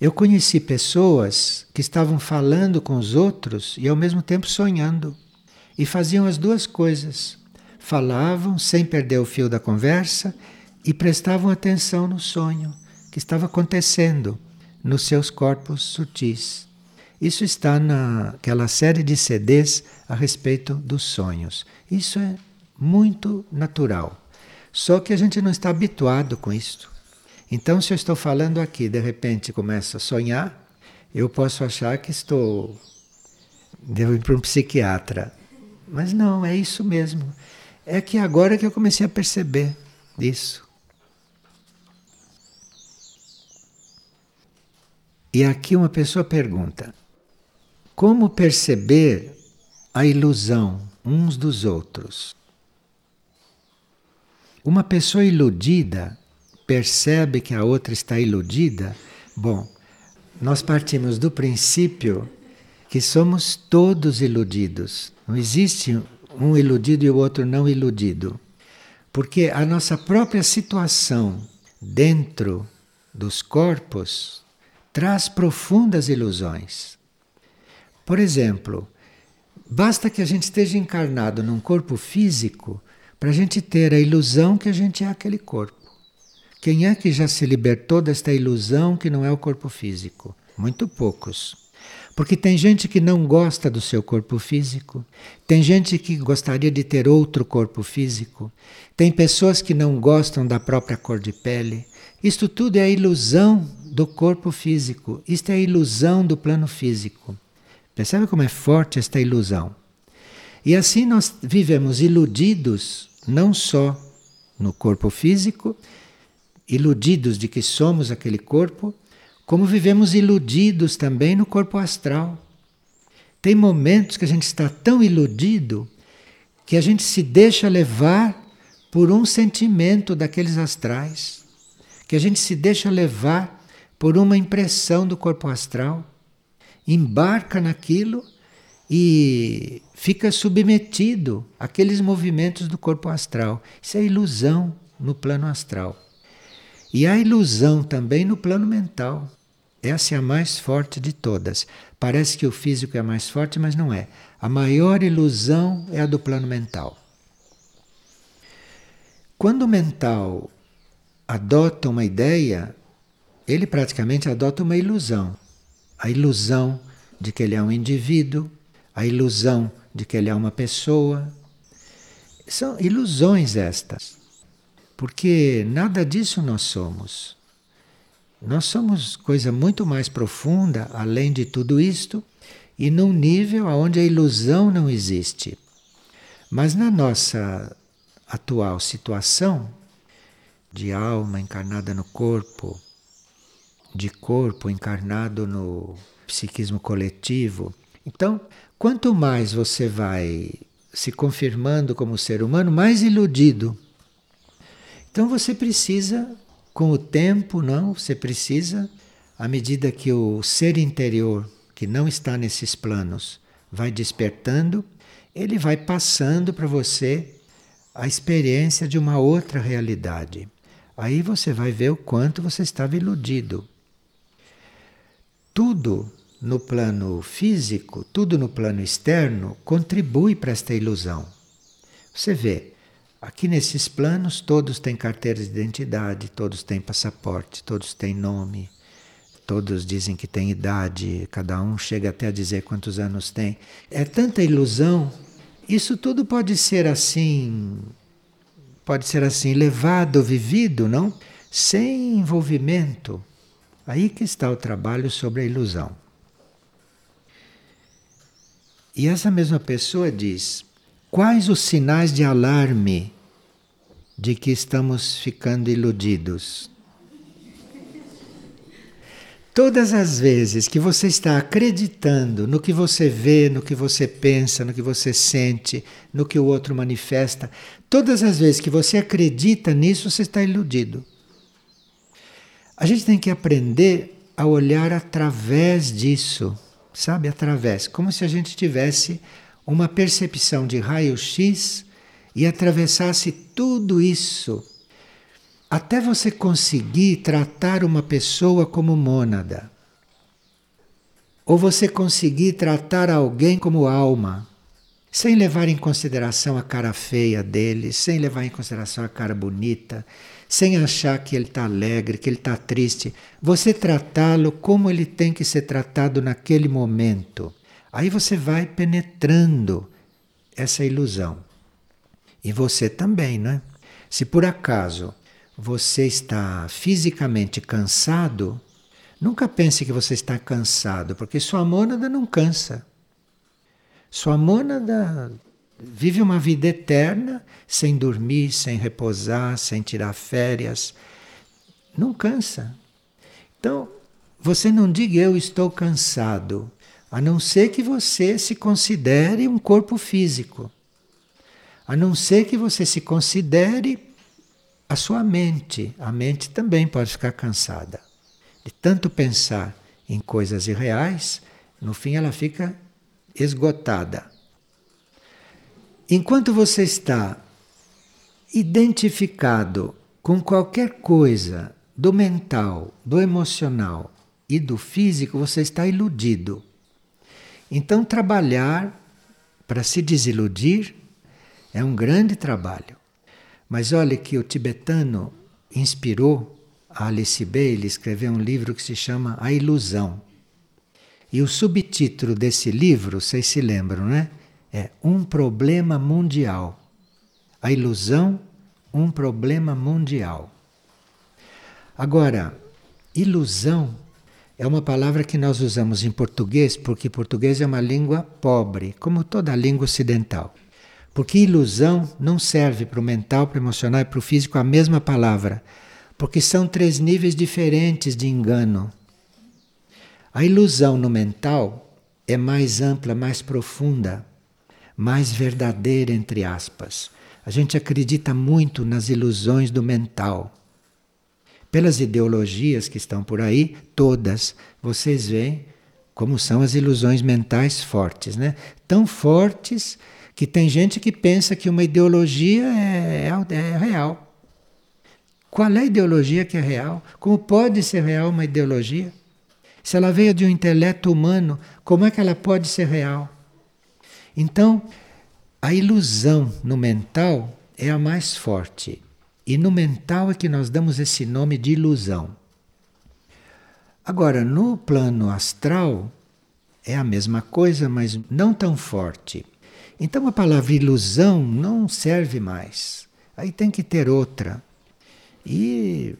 Eu conheci pessoas que estavam falando com os outros e ao mesmo tempo sonhando. e faziam as duas coisas. Falavam sem perder o fio da conversa e prestavam atenção no sonho que estava acontecendo nos seus corpos sutis. Isso está naquela série de CDs a respeito dos sonhos. Isso é muito natural. Só que a gente não está habituado com isso. Então, se eu estou falando aqui, de repente começo a sonhar, eu posso achar que estou. Devo ir para um psiquiatra. Mas não, é isso mesmo. É que agora que eu comecei a perceber isso. E aqui uma pessoa pergunta: como perceber a ilusão uns dos outros? Uma pessoa iludida percebe que a outra está iludida? Bom, nós partimos do princípio que somos todos iludidos. Não existe um iludido e o outro não iludido. Porque a nossa própria situação dentro dos corpos traz profundas ilusões. Por exemplo, basta que a gente esteja encarnado num corpo físico para a gente ter a ilusão que a gente é aquele corpo. Quem é que já se libertou desta ilusão que não é o corpo físico? Muito poucos. Porque tem gente que não gosta do seu corpo físico, tem gente que gostaria de ter outro corpo físico, tem pessoas que não gostam da própria cor de pele. Isto tudo é a ilusão do corpo físico, isto é a ilusão do plano físico. Percebe como é forte esta ilusão? E assim nós vivemos iludidos não só no corpo físico, iludidos de que somos aquele corpo, como vivemos iludidos também no corpo astral. Tem momentos que a gente está tão iludido que a gente se deixa levar por um sentimento daqueles astrais, que a gente se deixa levar por uma impressão do corpo astral, embarca naquilo e fica submetido àqueles movimentos do corpo astral. Isso é ilusão no plano astral. E há ilusão também no plano mental. Essa é a mais forte de todas. Parece que o físico é mais forte, mas não é. A maior ilusão é a do plano mental. Quando o mental adota uma ideia, ele praticamente adota uma ilusão. A ilusão de que ele é um indivíduo, a ilusão de que ele é uma pessoa. São ilusões estas. Porque nada disso nós somos. Nós somos coisa muito mais profunda, além de tudo isto, e num nível onde a ilusão não existe. Mas na nossa atual situação, de alma encarnada no corpo, de corpo encarnado no psiquismo coletivo, então, quanto mais você vai se confirmando como ser humano, mais iludido. Então você precisa com o tempo, não, você precisa, à medida que o ser interior, que não está nesses planos, vai despertando, ele vai passando para você a experiência de uma outra realidade. Aí você vai ver o quanto você estava iludido. Tudo no plano físico, tudo no plano externo contribui para esta ilusão. Você vê, Aqui nesses planos, todos têm carteira de identidade, todos têm passaporte, todos têm nome, todos dizem que têm idade, cada um chega até a dizer quantos anos tem. É tanta ilusão. Isso tudo pode ser assim, pode ser assim levado, vivido, não? Sem envolvimento. Aí que está o trabalho sobre a ilusão. E essa mesma pessoa diz: Quais os sinais de alarme de que estamos ficando iludidos? Todas as vezes que você está acreditando no que você vê, no que você pensa, no que você sente, no que o outro manifesta, todas as vezes que você acredita nisso, você está iludido. A gente tem que aprender a olhar através disso, sabe? Através, como se a gente tivesse uma percepção de raio-x e atravessasse tudo isso até você conseguir tratar uma pessoa como mônada. Ou você conseguir tratar alguém como alma. sem levar em consideração a cara feia dele, sem levar em consideração a cara bonita, sem achar que ele está alegre, que ele está triste. Você tratá-lo como ele tem que ser tratado naquele momento. Aí você vai penetrando essa ilusão. E você também, não é? Se por acaso você está fisicamente cansado, nunca pense que você está cansado, porque sua mônada não cansa. Sua mônada vive uma vida eterna sem dormir, sem repousar, sem tirar férias. Não cansa. Então, você não diga eu estou cansado, a não ser que você se considere um corpo físico. A não ser que você se considere a sua mente. A mente também pode ficar cansada. De tanto pensar em coisas irreais, no fim ela fica esgotada. Enquanto você está identificado com qualquer coisa do mental, do emocional e do físico, você está iludido. Então, trabalhar para se desiludir é um grande trabalho. Mas olhe que o tibetano inspirou a Alice Bailey escrever um livro que se chama A Ilusão. E o subtítulo desse livro, vocês se lembram, né? É Um Problema Mundial. A ilusão, um problema mundial. Agora, ilusão é uma palavra que nós usamos em português porque português é uma língua pobre, como toda língua ocidental. Porque ilusão não serve para o mental, para o emocional e para o físico a mesma palavra. Porque são três níveis diferentes de engano. A ilusão no mental é mais ampla, mais profunda, mais verdadeira, entre aspas. A gente acredita muito nas ilusões do mental. Pelas ideologias que estão por aí, todas, vocês veem como são as ilusões mentais fortes, né? Tão fortes que tem gente que pensa que uma ideologia é, é, é real. Qual é a ideologia que é real? Como pode ser real uma ideologia? Se ela veio de um intelecto humano, como é que ela pode ser real? Então, a ilusão no mental é a mais forte. E no mental é que nós damos esse nome de ilusão. Agora, no plano astral, é a mesma coisa, mas não tão forte. Então a palavra ilusão não serve mais. Aí tem que ter outra. E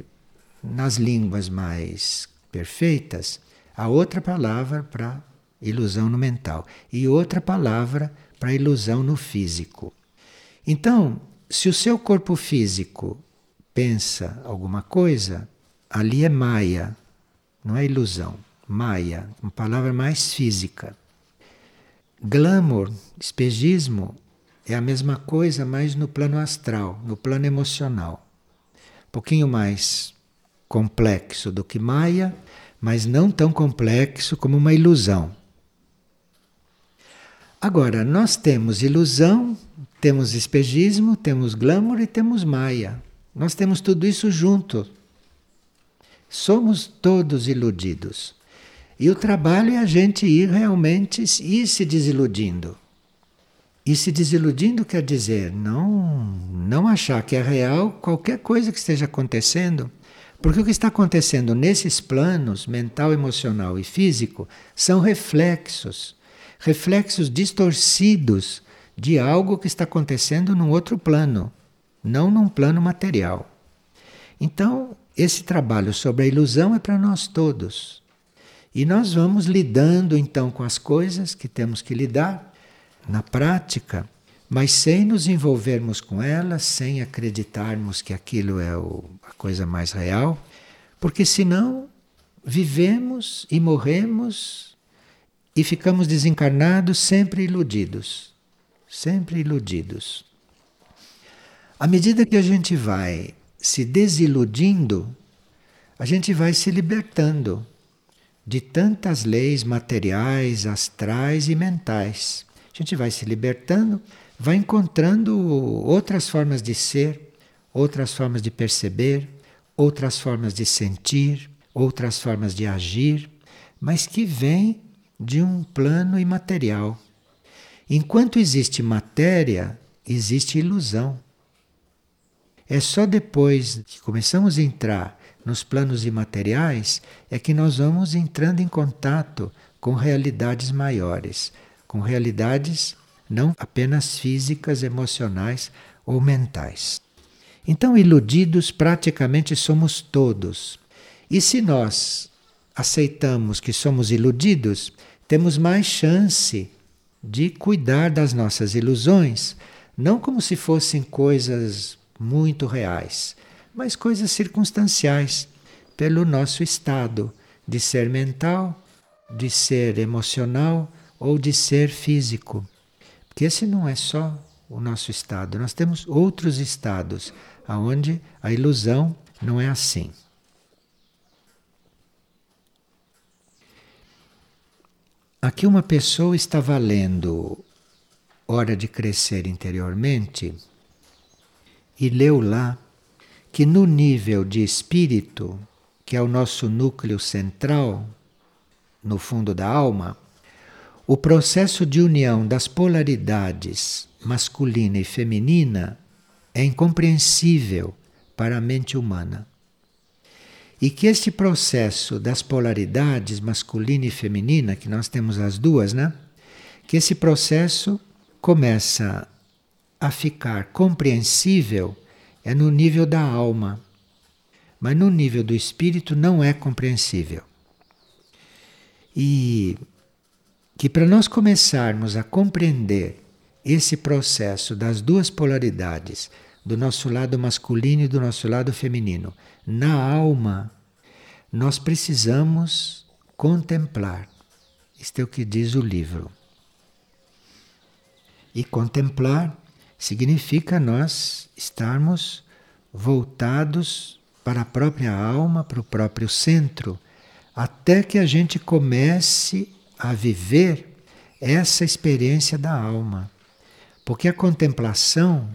nas línguas mais perfeitas, há outra palavra para ilusão no mental e outra palavra para ilusão no físico. Então, se o seu corpo físico pensa alguma coisa, ali é maia, não é ilusão. Maia, uma palavra mais física. Glamour, espejismo, é a mesma coisa, mas no plano astral, no plano emocional. Um pouquinho mais complexo do que Maia, mas não tão complexo como uma ilusão. Agora, nós temos ilusão, temos espejismo, temos glamour e temos Maia. Nós temos tudo isso junto. Somos todos iludidos. E o trabalho é a gente ir realmente ir se desiludindo. E se desiludindo quer dizer não, não achar que é real qualquer coisa que esteja acontecendo. Porque o que está acontecendo nesses planos, mental, emocional e físico, são reflexos. Reflexos distorcidos de algo que está acontecendo num outro plano, não num plano material. Então, esse trabalho sobre a ilusão é para nós todos. E nós vamos lidando então com as coisas que temos que lidar na prática, mas sem nos envolvermos com elas, sem acreditarmos que aquilo é o, a coisa mais real, porque senão vivemos e morremos e ficamos desencarnados sempre iludidos, sempre iludidos. À medida que a gente vai se desiludindo, a gente vai se libertando de tantas leis materiais, astrais e mentais. A gente vai se libertando, vai encontrando outras formas de ser, outras formas de perceber, outras formas de sentir, outras formas de agir, mas que vêm de um plano imaterial. Enquanto existe matéria, existe ilusão. É só depois que começamos a entrar nos planos imateriais é que nós vamos entrando em contato com realidades maiores, com realidades não apenas físicas, emocionais ou mentais. Então, iludidos praticamente somos todos. E se nós aceitamos que somos iludidos, temos mais chance de cuidar das nossas ilusões, não como se fossem coisas muito reais, mas coisas circunstanciais, pelo nosso estado de ser mental, de ser emocional ou de ser físico. Porque esse não é só o nosso estado, nós temos outros estados aonde a ilusão não é assim. Aqui uma pessoa estava lendo Hora de Crescer Interiormente e leu lá que no nível de espírito, que é o nosso núcleo central, no fundo da alma, o processo de união das polaridades masculina e feminina é incompreensível para a mente humana. E que este processo das polaridades masculina e feminina, que nós temos as duas, né? Que esse processo começa a ficar compreensível é no nível da alma, mas no nível do espírito não é compreensível. E que para nós começarmos a compreender esse processo das duas polaridades, do nosso lado masculino e do nosso lado feminino, na alma, nós precisamos contemplar. Isto é o que diz o livro. E contemplar significa nós estarmos voltados para a própria alma, para o próprio centro, até que a gente comece a viver essa experiência da alma. Porque a contemplação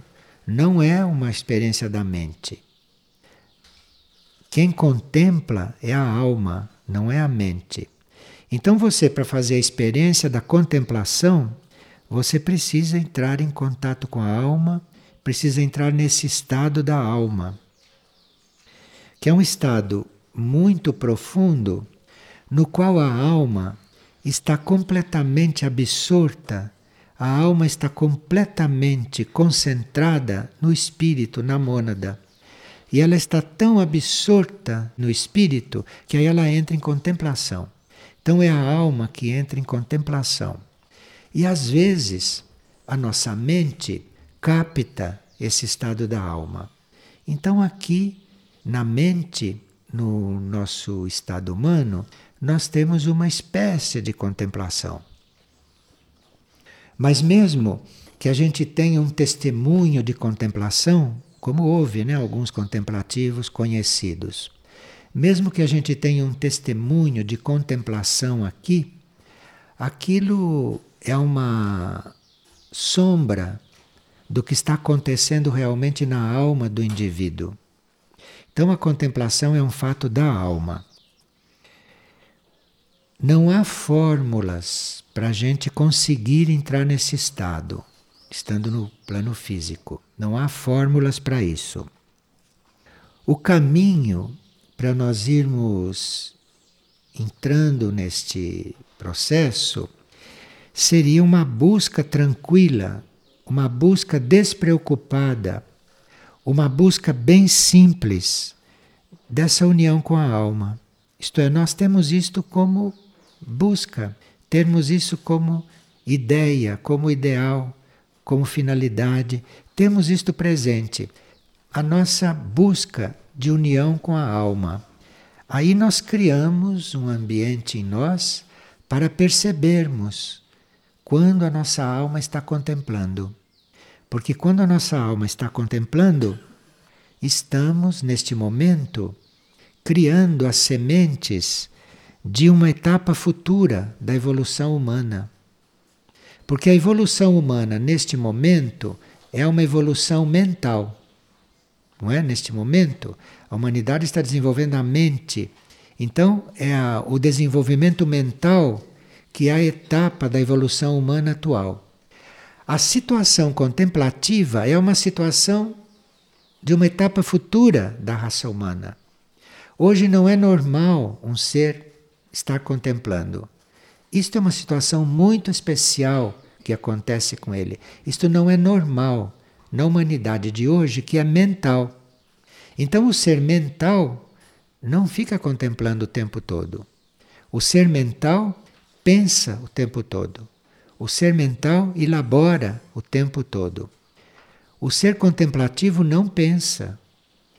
não é uma experiência da mente. Quem contempla é a alma, não é a mente. Então você, para fazer a experiência da contemplação, você precisa entrar em contato com a alma, precisa entrar nesse estado da alma, que é um estado muito profundo, no qual a alma está completamente absorta, a alma está completamente concentrada no espírito, na mônada. E ela está tão absorta no espírito que aí ela entra em contemplação. Então é a alma que entra em contemplação. E às vezes a nossa mente capta esse estado da alma. Então aqui na mente, no nosso estado humano, nós temos uma espécie de contemplação. Mas mesmo que a gente tenha um testemunho de contemplação, como houve né, alguns contemplativos conhecidos, mesmo que a gente tenha um testemunho de contemplação aqui, aquilo é uma sombra do que está acontecendo realmente na alma do indivíduo. Então a contemplação é um fato da alma. Não há fórmulas para a gente conseguir entrar nesse estado, estando no plano físico. Não há fórmulas para isso. O caminho para nós irmos entrando neste processo seria uma busca tranquila, uma busca despreocupada, uma busca bem simples dessa união com a alma. Isto é, nós temos isto como busca, termos isso como ideia, como ideal, como finalidade, temos isto presente. A nossa busca de união com a alma. Aí nós criamos um ambiente em nós para percebermos quando a nossa alma está contemplando. Porque quando a nossa alma está contemplando, estamos neste momento criando as sementes de uma etapa futura da evolução humana. Porque a evolução humana neste momento é uma evolução mental. Não é? Neste momento, a humanidade está desenvolvendo a mente. Então, é a, o desenvolvimento mental que é a etapa da evolução humana atual. a situação contemplativa é uma situação de uma etapa futura da raça humana. Hoje não é normal um ser estar contemplando. Isto é uma situação muito especial que acontece com ele. Isto não é normal na humanidade de hoje, que é mental. Então, o ser mental não fica contemplando o tempo todo. O ser mental pensa o tempo todo. O ser mental elabora o tempo todo. O ser contemplativo não pensa.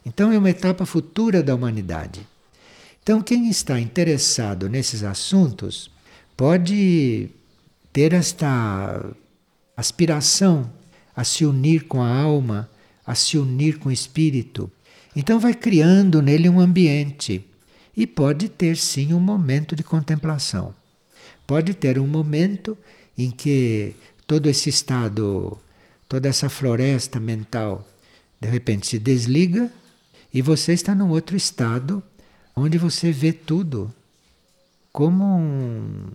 Então é uma etapa futura da humanidade. Então, quem está interessado nesses assuntos pode ter esta aspiração a se unir com a alma, a se unir com o espírito. Então, vai criando nele um ambiente e pode ter sim um momento de contemplação. Pode ter um momento em que todo esse estado, toda essa floresta mental, de repente se desliga e você está num outro estado onde você vê tudo como um,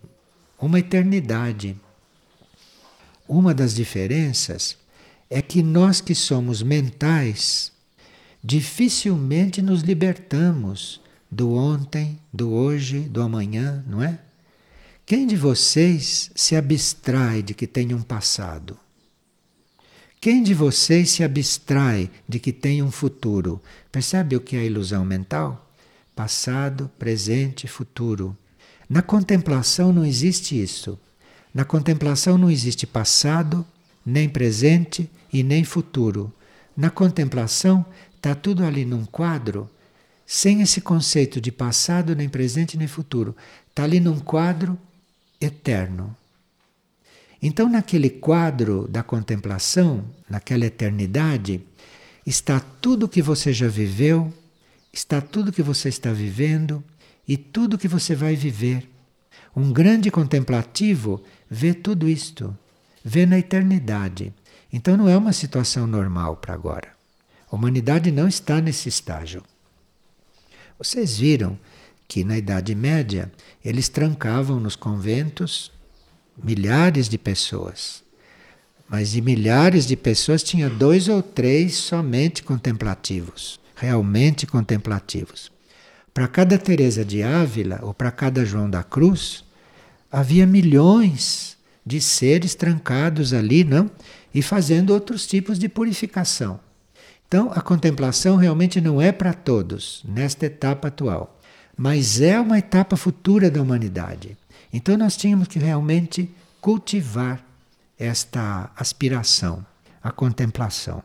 uma eternidade. Uma das diferenças é que nós que somos mentais dificilmente nos libertamos do ontem, do hoje, do amanhã, não é? Quem de vocês se abstrai de que tem um passado? Quem de vocês se abstrai de que tem um futuro? Percebe o que é a ilusão mental? Passado, presente, futuro. Na contemplação não existe isso. Na contemplação não existe passado, nem presente e nem futuro. Na contemplação está tudo ali num quadro, sem esse conceito de passado, nem presente, nem futuro. Está ali num quadro eterno. Então, naquele quadro da contemplação, naquela eternidade, está tudo que você já viveu, está tudo que você está vivendo e tudo que você vai viver. Um grande contemplativo vê tudo isto, vê na eternidade. Então, não é uma situação normal para agora. A humanidade não está nesse estágio. Vocês viram que na Idade Média eles trancavam nos conventos milhares de pessoas. Mas de milhares de pessoas tinha dois ou três somente contemplativos, realmente contemplativos. Para cada Teresa de Ávila ou para cada João da Cruz, havia milhões de seres trancados ali, não? E fazendo outros tipos de purificação. Então, a contemplação realmente não é para todos nesta etapa atual mas é uma etapa futura da humanidade. Então nós tínhamos que realmente cultivar esta aspiração, a contemplação.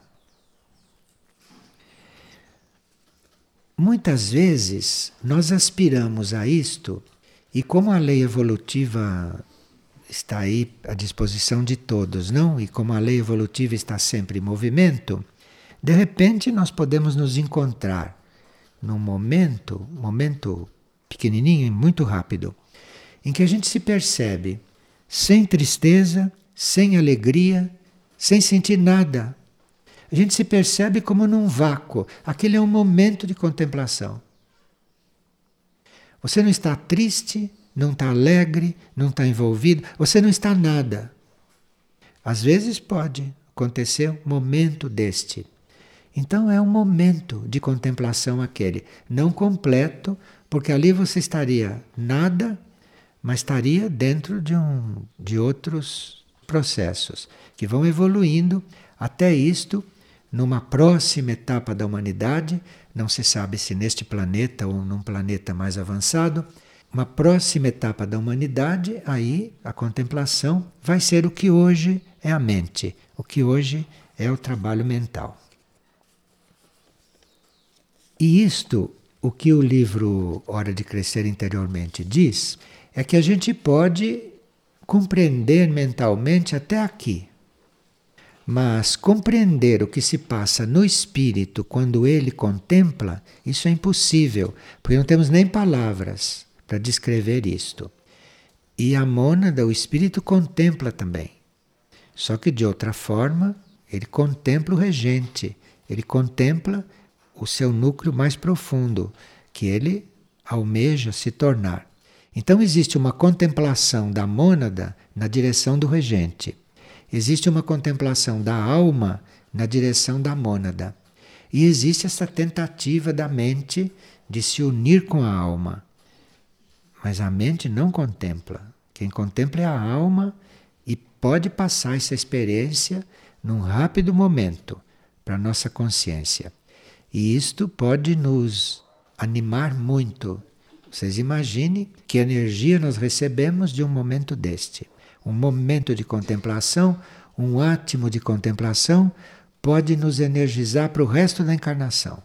Muitas vezes nós aspiramos a isto e como a lei evolutiva está aí à disposição de todos, não? E como a lei evolutiva está sempre em movimento, de repente nós podemos nos encontrar num momento, momento pequenininho e muito rápido, em que a gente se percebe sem tristeza, sem alegria, sem sentir nada. A gente se percebe como num vácuo. Aquele é um momento de contemplação. Você não está triste, não está alegre, não está envolvido, você não está nada. Às vezes pode acontecer um momento deste. Então é um momento de contemplação aquele, não completo, porque ali você estaria nada, mas estaria dentro de, um, de outros processos que vão evoluindo até isto, numa próxima etapa da humanidade, não se sabe se neste planeta ou num planeta mais avançado, uma próxima etapa da humanidade, aí a contemplação vai ser o que hoje é a mente, o que hoje é o trabalho mental. E isto, o que o livro Hora de Crescer Interiormente diz, é que a gente pode compreender mentalmente até aqui. Mas compreender o que se passa no espírito quando ele contempla, isso é impossível, porque não temos nem palavras para descrever isto. E a mônada, o espírito, contempla também. Só que de outra forma, ele contempla o regente, ele contempla o seu núcleo mais profundo, que ele almeja se tornar. Então existe uma contemplação da mônada na direção do regente. Existe uma contemplação da alma na direção da mônada. E existe essa tentativa da mente de se unir com a alma. Mas a mente não contempla. Quem contempla é a alma e pode passar essa experiência num rápido momento para a nossa consciência. E isto pode nos animar muito. Vocês imaginem que energia nós recebemos de um momento deste. Um momento de contemplação, um átimo de contemplação, pode nos energizar para o resto da encarnação.